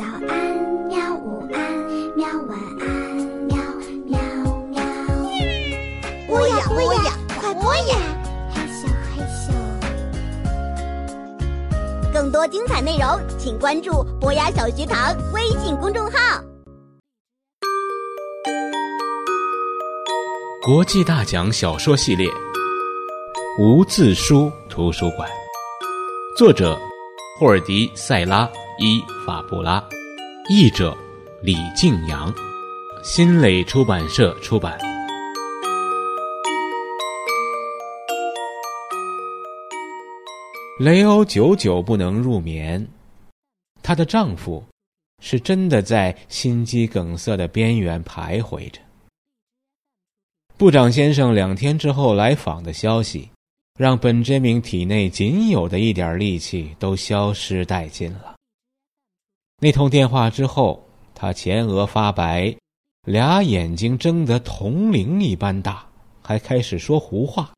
早安，喵！午安，喵！晚安，喵喵喵。播呀播呀，快播呀！嘿咻嘿咻。更多精彩内容，请关注博雅小学堂微信公众号。国际大奖小说系列《无字书图书馆》，作者霍尔迪·塞拉·伊法布拉，译者李静阳，新蕾出版社出版。雷欧久久不能入眠，她的丈夫是真的在心肌梗塞的边缘徘徊着。部长先生两天之后来访的消息，让本杰明体内仅有的一点力气都消失殆尽了。那通电话之后，他前额发白，俩眼睛睁得铜铃一般大，还开始说胡话，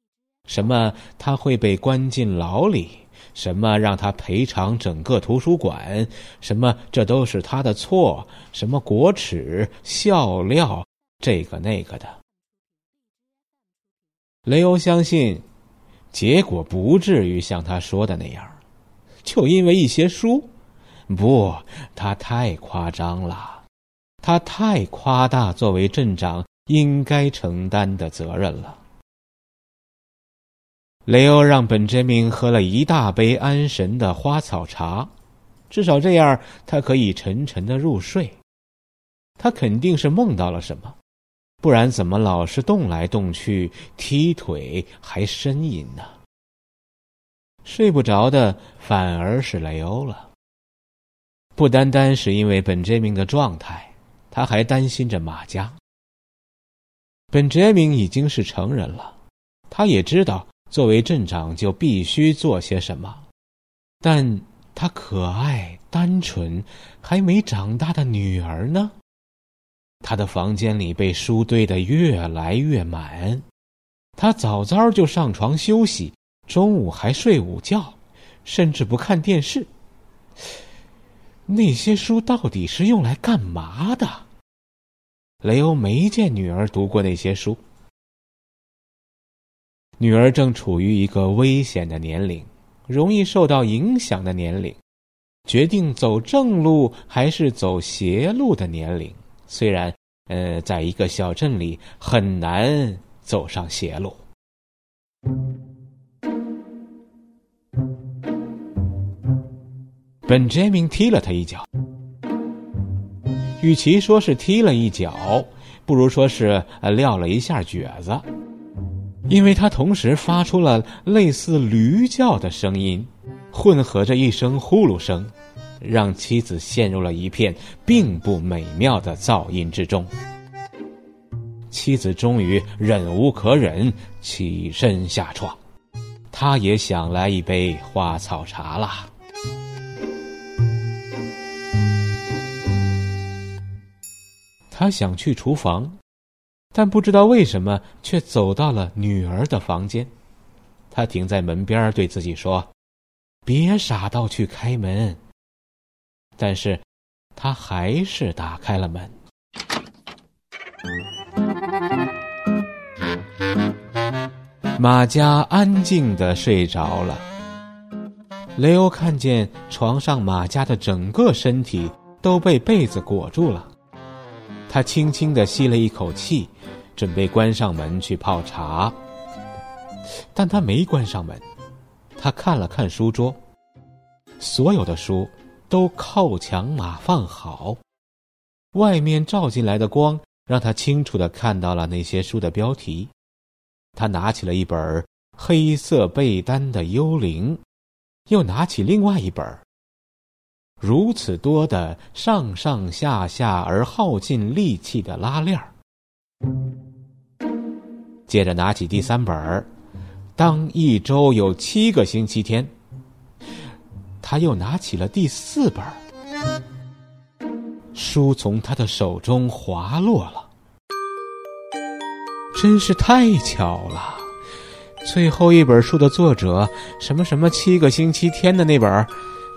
什么他会被关进牢里。什么让他赔偿整个图书馆？什么这都是他的错？什么国耻笑料？这个那个的。雷欧相信，结果不至于像他说的那样，就因为一些书。不，他太夸张了，他太夸大作为镇长应该承担的责任了。雷欧让本杰明喝了一大杯安神的花草茶，至少这样他可以沉沉的入睡。他肯定是梦到了什么，不然怎么老是动来动去、踢腿还呻吟呢？睡不着的反而是雷欧了。不单单是因为本杰明的状态，他还担心着马家。本杰明已经是成人了，他也知道。作为镇长，就必须做些什么，但他可爱、单纯、还没长大的女儿呢？他的房间里被书堆得越来越满，他早早就上床休息，中午还睡午觉，甚至不看电视。那些书到底是用来干嘛的？雷欧没见女儿读过那些书。女儿正处于一个危险的年龄，容易受到影响的年龄，决定走正路还是走邪路的年龄。虽然，呃，在一个小镇里很难走上邪路。本杰明踢了他一脚，与其说是踢了一脚，不如说是撂了一下蹶子。因为他同时发出了类似驴叫的声音，混合着一声呼噜声，让妻子陷入了一片并不美妙的噪音之中。妻子终于忍无可忍，起身下床，他也想来一杯花草茶啦。他想去厨房。但不知道为什么，却走到了女儿的房间。他停在门边，对自己说：“别傻到去开门。”但是，他还是打开了门。马家安静的睡着了。雷欧看见床上马家的整个身体都被被子裹住了，他轻轻的吸了一口气。准备关上门去泡茶，但他没关上门。他看了看书桌，所有的书都靠墙码放好，外面照进来的光让他清楚的看到了那些书的标题。他拿起了一本《黑色被单的幽灵》，又拿起另外一本《如此多的上上下下而耗尽力气的拉链》。接着拿起第三本儿，当一周有七个星期天，他又拿起了第四本，书从他的手中滑落了，真是太巧了。最后一本书的作者，什么什么七个星期天的那本，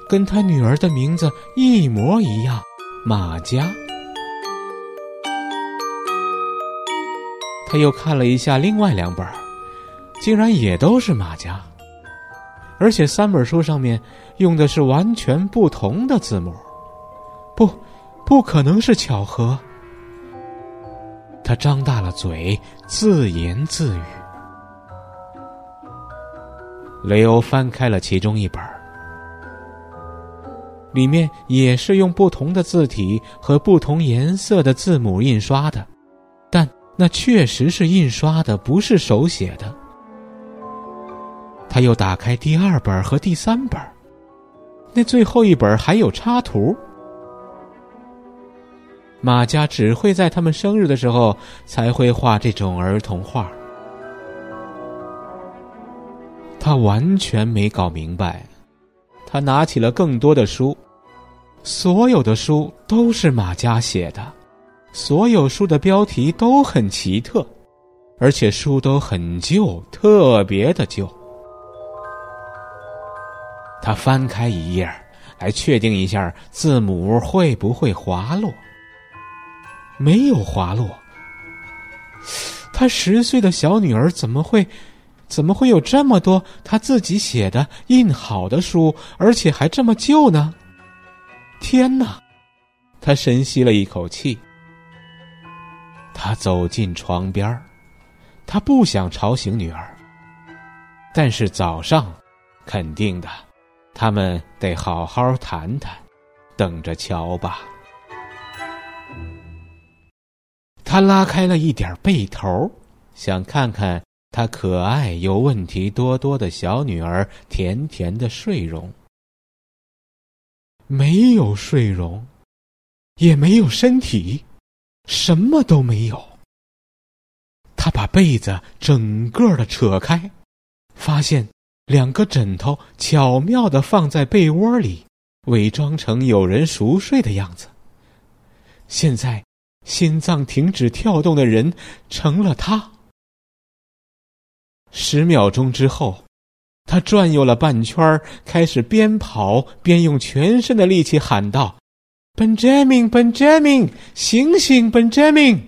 跟他女儿的名字一模一样。马家。他又看了一下另外两本，竟然也都是马家，而且三本书上面用的是完全不同的字母，不，不可能是巧合。他张大了嘴，自言自语。雷欧翻开了其中一本，里面也是用不同的字体和不同颜色的字母印刷的，但。那确实是印刷的，不是手写的。他又打开第二本和第三本，那最后一本还有插图。马家只会在他们生日的时候才会画这种儿童画。他完全没搞明白，他拿起了更多的书，所有的书都是马家写的。所有书的标题都很奇特，而且书都很旧，特别的旧。他翻开一页，来确定一下字母会不会滑落。没有滑落。他十岁的小女儿怎么会，怎么会有这么多他自己写的印好的书，而且还这么旧呢？天哪！他深吸了一口气。他走进床边他不想吵醒女儿。但是早上，肯定的，他们得好好谈谈，等着瞧吧。他拉开了一点被头，想看看他可爱又问题多多的小女儿甜甜的睡容。没有睡容，也没有身体。什么都没有。他把被子整个的扯开，发现两个枕头巧妙的放在被窝里，伪装成有人熟睡的样子。现在，心脏停止跳动的人成了他。十秒钟之后，他转悠了半圈，开始边跑边用全身的力气喊道。Benjamin，Benjamin，醒醒，Benjamin！